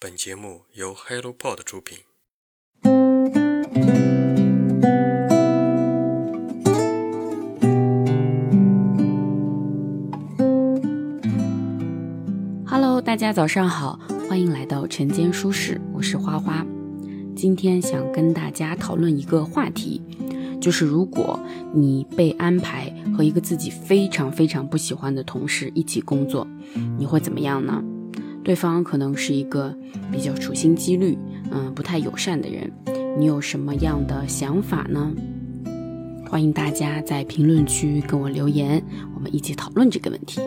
本节目由 HelloPod 出品。Hello，大家早上好，欢迎来到晨间舒适，我是花花。今天想跟大家讨论一个话题，就是如果你被安排和一个自己非常非常不喜欢的同事一起工作，你会怎么样呢？对方可能是一个比较处心积虑，嗯，不太友善的人，你有什么样的想法呢？欢迎大家在评论区跟我留言，我们一起讨论这个问题。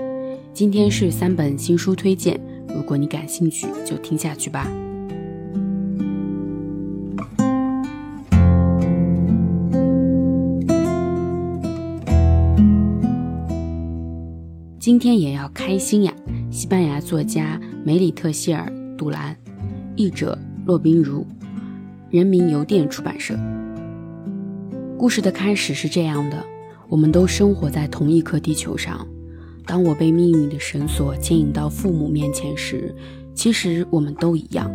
今天是三本新书推荐，如果你感兴趣，就听下去吧。今天也要开心呀！西班牙作家梅里特谢尔·杜兰，译者骆宾如，人民邮电出版社。故事的开始是这样的：我们都生活在同一颗地球上。当我被命运的绳索牵引到父母面前时，其实我们都一样，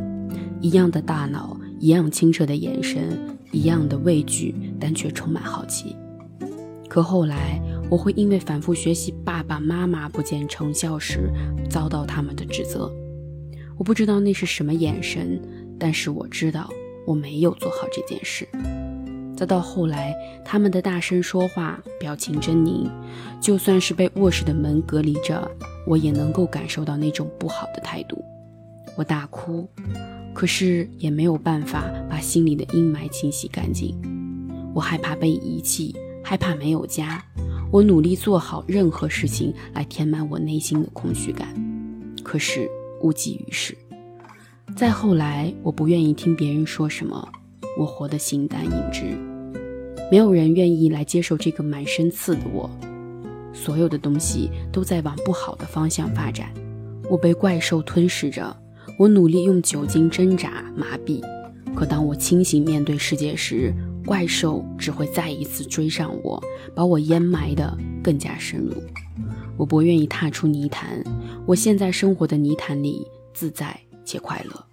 一样的大脑，一样清澈的眼神，一样的畏惧，但却充满好奇。可后来，我会因为反复学习爸爸妈妈不见成效时，遭到他们的指责。我不知道那是什么眼神，但是我知道我没有做好这件事。再到后来，他们的大声说话，表情狰狞，就算是被卧室的门隔离着，我也能够感受到那种不好的态度。我大哭，可是也没有办法把心里的阴霾清洗干净。我害怕被遗弃，害怕没有家。我努力做好任何事情来填满我内心的空虚感，可是无济于事。再后来，我不愿意听别人说什么，我活得形单影只，没有人愿意来接受这个满身刺的我。所有的东西都在往不好的方向发展，我被怪兽吞噬着。我努力用酒精挣扎麻痹，可当我清醒面对世界时，怪兽只会再一次追上我，把我淹埋的更加深入。我不愿意踏出泥潭，我现在生活的泥潭里自在且快乐。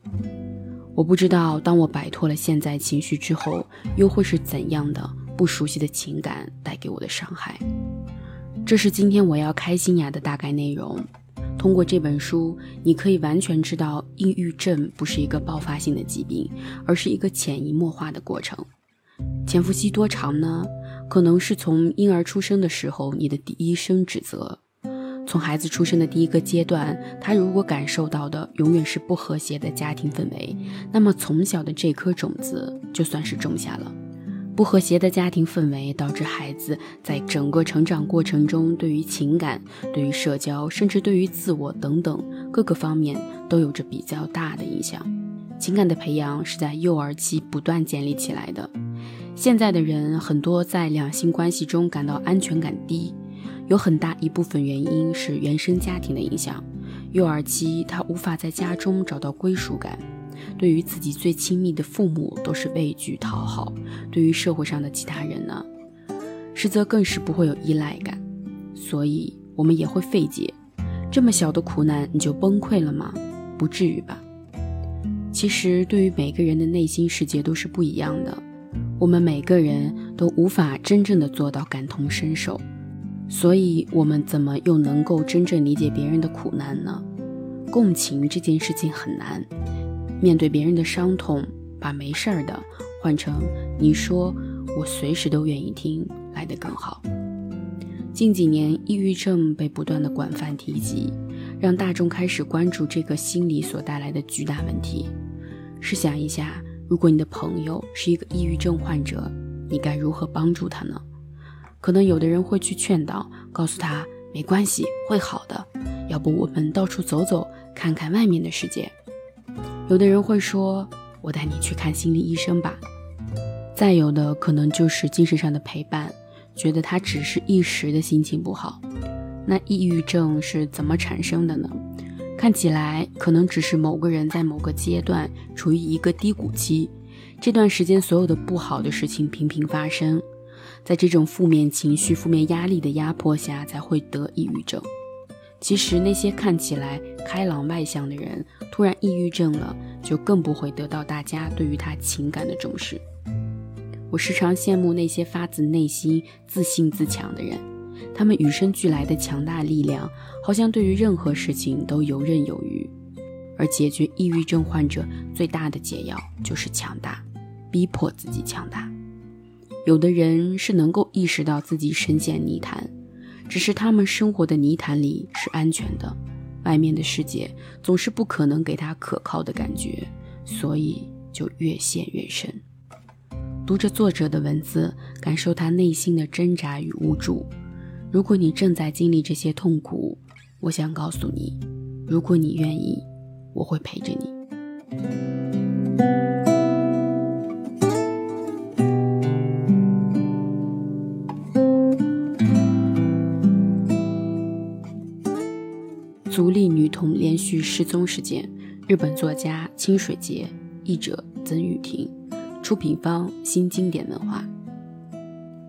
我不知道，当我摆脱了现在情绪之后，又会是怎样的不熟悉的情感带给我的伤害。这是今天我要开心牙的大概内容。通过这本书，你可以完全知道，抑郁症不是一个爆发性的疾病，而是一个潜移默化的过程。潜伏期多长呢？可能是从婴儿出生的时候，你的第一声指责；从孩子出生的第一个阶段，他如果感受到的永远是不和谐的家庭氛围，那么从小的这颗种子就算是种下了。不和谐的家庭氛围导致孩子在整个成长过程中，对于情感、对于社交，甚至对于自我等等各个方面都有着比较大的影响。情感的培养是在幼儿期不断建立起来的。现在的人很多在两性关系中感到安全感低，有很大一部分原因是原生家庭的影响。幼儿期他无法在家中找到归属感，对于自己最亲密的父母都是畏惧讨好，对于社会上的其他人呢，实则更是不会有依赖感。所以我们也会费解：这么小的苦难你就崩溃了吗？不至于吧？其实对于每个人的内心世界都是不一样的。我们每个人都无法真正的做到感同身受，所以我们怎么又能够真正理解别人的苦难呢？共情这件事情很难，面对别人的伤痛，把没事儿的换成你说我随时都愿意听来的更好。近几年，抑郁症被不断的广泛提及，让大众开始关注这个心理所带来的巨大问题。试想一下。如果你的朋友是一个抑郁症患者，你该如何帮助他呢？可能有的人会去劝导，告诉他没关系，会好的。要不我们到处走走，看看外面的世界。有的人会说，我带你去看心理医生吧。再有的可能就是精神上的陪伴，觉得他只是一时的心情不好。那抑郁症是怎么产生的呢？看起来可能只是某个人在某个阶段处于一个低谷期，这段时间所有的不好的事情频频发生，在这种负面情绪、负面压力的压迫下，才会得抑郁症。其实那些看起来开朗外向的人，突然抑郁症了，就更不会得到大家对于他情感的重视。我时常羡慕那些发自内心、自信自强的人，他们与生俱来的强大力量，好像对于任何事情都游刃有余。而解决抑郁症患者最大的解药就是强大，逼迫自己强大。有的人是能够意识到自己深陷泥潭，只是他们生活的泥潭里是安全的，外面的世界总是不可能给他可靠的感觉，所以就越陷越深。读着作者的文字，感受他内心的挣扎与无助。如果你正在经历这些痛苦，我想告诉你，如果你愿意。我会陪着你。足利女童连续失踪事件，日本作家清水节，译者曾雨婷，出品方新经典文化。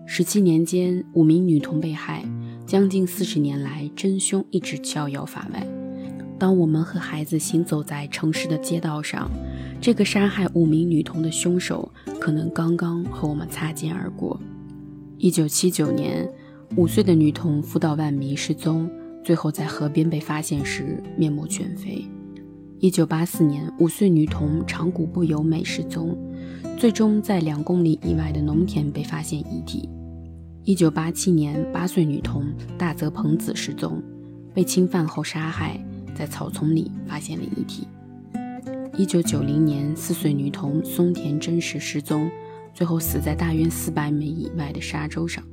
十七年间，五名女童被害，将近四十年来，真凶一直逍遥法外。当我们和孩子行走在城市的街道上，这个杀害五名女童的凶手可能刚刚和我们擦肩而过。一九七九年，五岁的女童福岛万弥失踪，最后在河边被发现时面目全非。一九八四年，五岁女童长谷部由美失踪，最终在两公里以外的农田被发现遗体。一九八七年，八岁女童大泽朋子失踪，被侵犯后杀害。在草丛里发现了遗体。一九九零年，四岁女童松田真实失踪，最后死在大约四百米以外的沙洲上。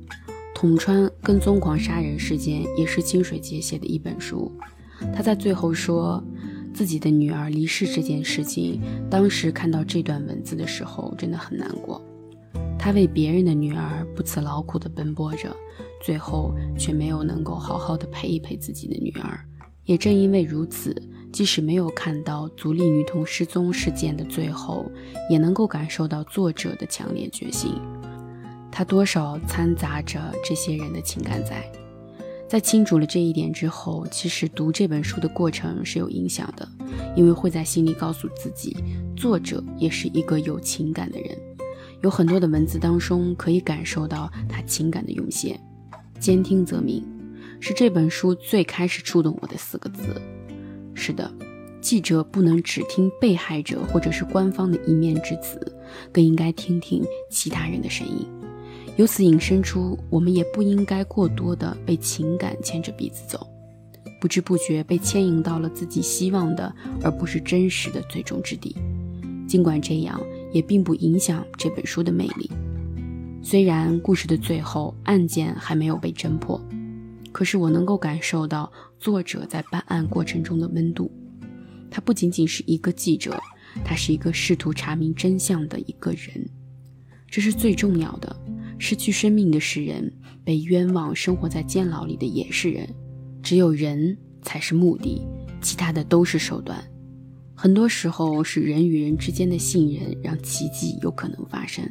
统川跟踪狂杀人事件也是清水节写的一本书。他在最后说自己的女儿离世这件事情，当时看到这段文字的时候真的很难过。他为别人的女儿不辞劳苦地奔波着，最后却没有能够好好的陪一陪自己的女儿。也正因为如此，即使没有看到足利女童失踪事件的最后，也能够感受到作者的强烈决心。他多少掺杂着这些人的情感在。在清楚了这一点之后，其实读这本书的过程是有影响的，因为会在心里告诉自己，作者也是一个有情感的人，有很多的文字当中可以感受到他情感的涌现。兼听则明。是这本书最开始触动我的四个字。是的，记者不能只听被害者或者是官方的一面之词，更应该听听其他人的声音。由此引申出，我们也不应该过多的被情感牵着鼻子走，不知不觉被牵引到了自己希望的而不是真实的最终之地。尽管这样，也并不影响这本书的魅力。虽然故事的最后案件还没有被侦破。可是我能够感受到作者在办案过程中的温度。他不仅仅是一个记者，他是一个试图查明真相的一个人。这是最重要的。失去生命的是人，被冤枉生活在监牢里的也是人。只有人才是目的，其他的都是手段。很多时候是人与人之间的信任，让奇迹有可能发生。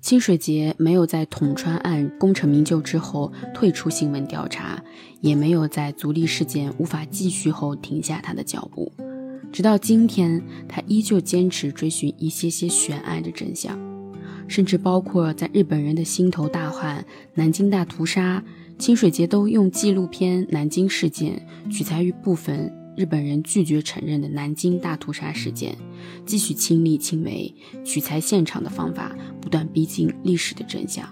清水节没有在捅川案功成名就之后退出新闻调查，也没有在足利事件无法继续后停下他的脚步。直到今天，他依旧坚持追寻一些些悬案的真相，甚至包括在日本人的心头大患南京大屠杀，清水节都用纪录片《南京事件》取材于部分。日本人拒绝承认的南京大屠杀事件，继续亲力亲为取材现场的方法，不断逼近历史的真相。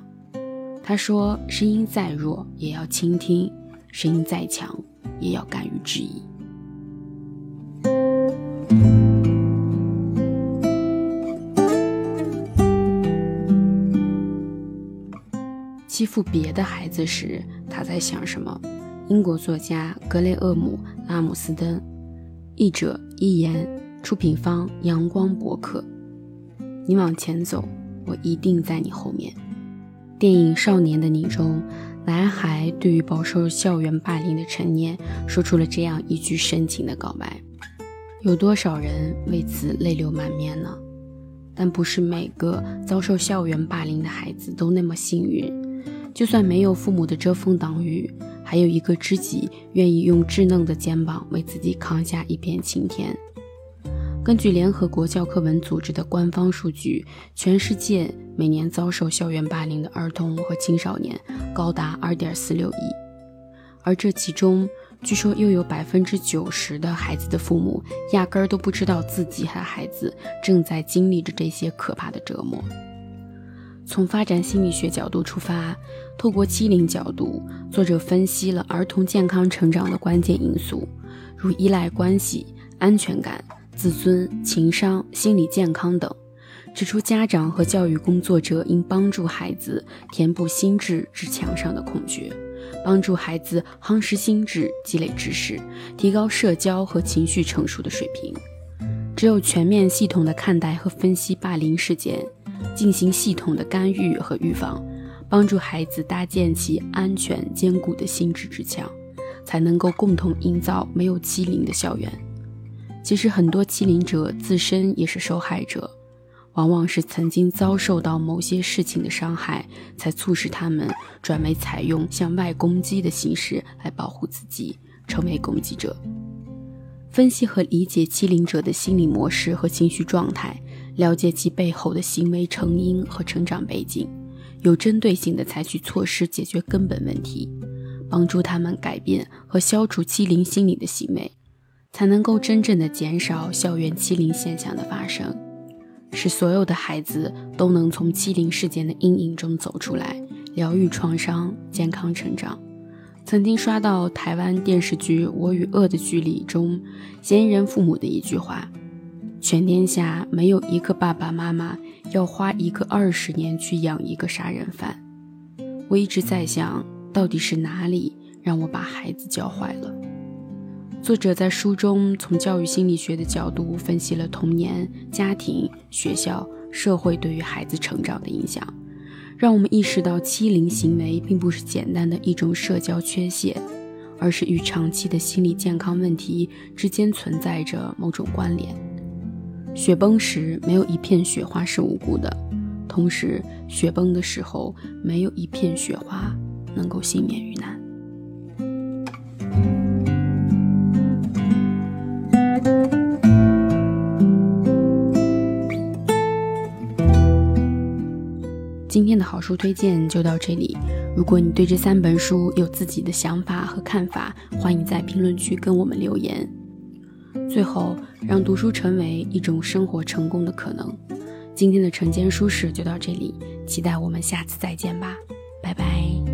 他说：“声音再弱也要倾听，声音再强也要敢于质疑。”欺负别的孩子时，他在想什么？英国作家格雷厄姆·拉姆斯登，译者一言，出品方阳光博客。你往前走，我一定在你后面。电影《少年的你》中，男孩对于饱受校园霸凌的陈念说出了这样一句深情的告白。有多少人为此泪流满面呢？但不是每个遭受校园霸凌的孩子都那么幸运，就算没有父母的遮风挡雨。还有一个知己愿意用稚嫩的肩膀为自己扛下一片晴天。根据联合国教科文组织的官方数据，全世界每年遭受校园霸凌的儿童和青少年高达2.46亿，而这其中，据说又有百分之九十的孩子的父母压根儿都不知道自己和孩子正在经历着这些可怕的折磨。从发展心理学角度出发，透过欺凌角度，作者分析了儿童健康成长的关键因素，如依赖关系、安全感、自尊、情商、心理健康等，指出家长和教育工作者应帮助孩子填补心智之墙上的空缺，帮助孩子夯实心智、积累知识、提高社交和情绪成熟的水平。只有全面系统地看待和分析霸凌事件。进行系统的干预和预防，帮助孩子搭建起安全坚固的心智之墙，才能够共同营造没有欺凌的校园。其实，很多欺凌者自身也是受害者，往往是曾经遭受到某些事情的伤害，才促使他们转为采用向外攻击的形式来保护自己，成为攻击者。分析和理解欺凌者的心理模式和情绪状态。了解其背后的行为成因和成长背景，有针对性的采取措施解决根本问题，帮助他们改变和消除欺凌心理的行为，才能够真正的减少校园欺凌现象的发生，使所有的孩子都能从欺凌事件的阴影中走出来，疗愈创伤，健康成长。曾经刷到台湾电视剧《我与恶的距离》中嫌疑人父母的一句话。全天下没有一个爸爸妈妈要花一个二十年去养一个杀人犯。我一直在想，到底是哪里让我把孩子教坏了？作者在书中从教育心理学的角度分析了童年、家庭、学校、社会对于孩子成长的影响，让我们意识到欺凌行为并不是简单的一种社交缺陷，而是与长期的心理健康问题之间存在着某种关联。雪崩时，没有一片雪花是无辜的；同时，雪崩的时候，没有一片雪花能够幸免于难。今天的好书推荐就到这里。如果你对这三本书有自己的想法和看法，欢迎在评论区跟我们留言。最后，让读书成为一种生活成功的可能。今天的晨间书适就到这里，期待我们下次再见吧，拜拜。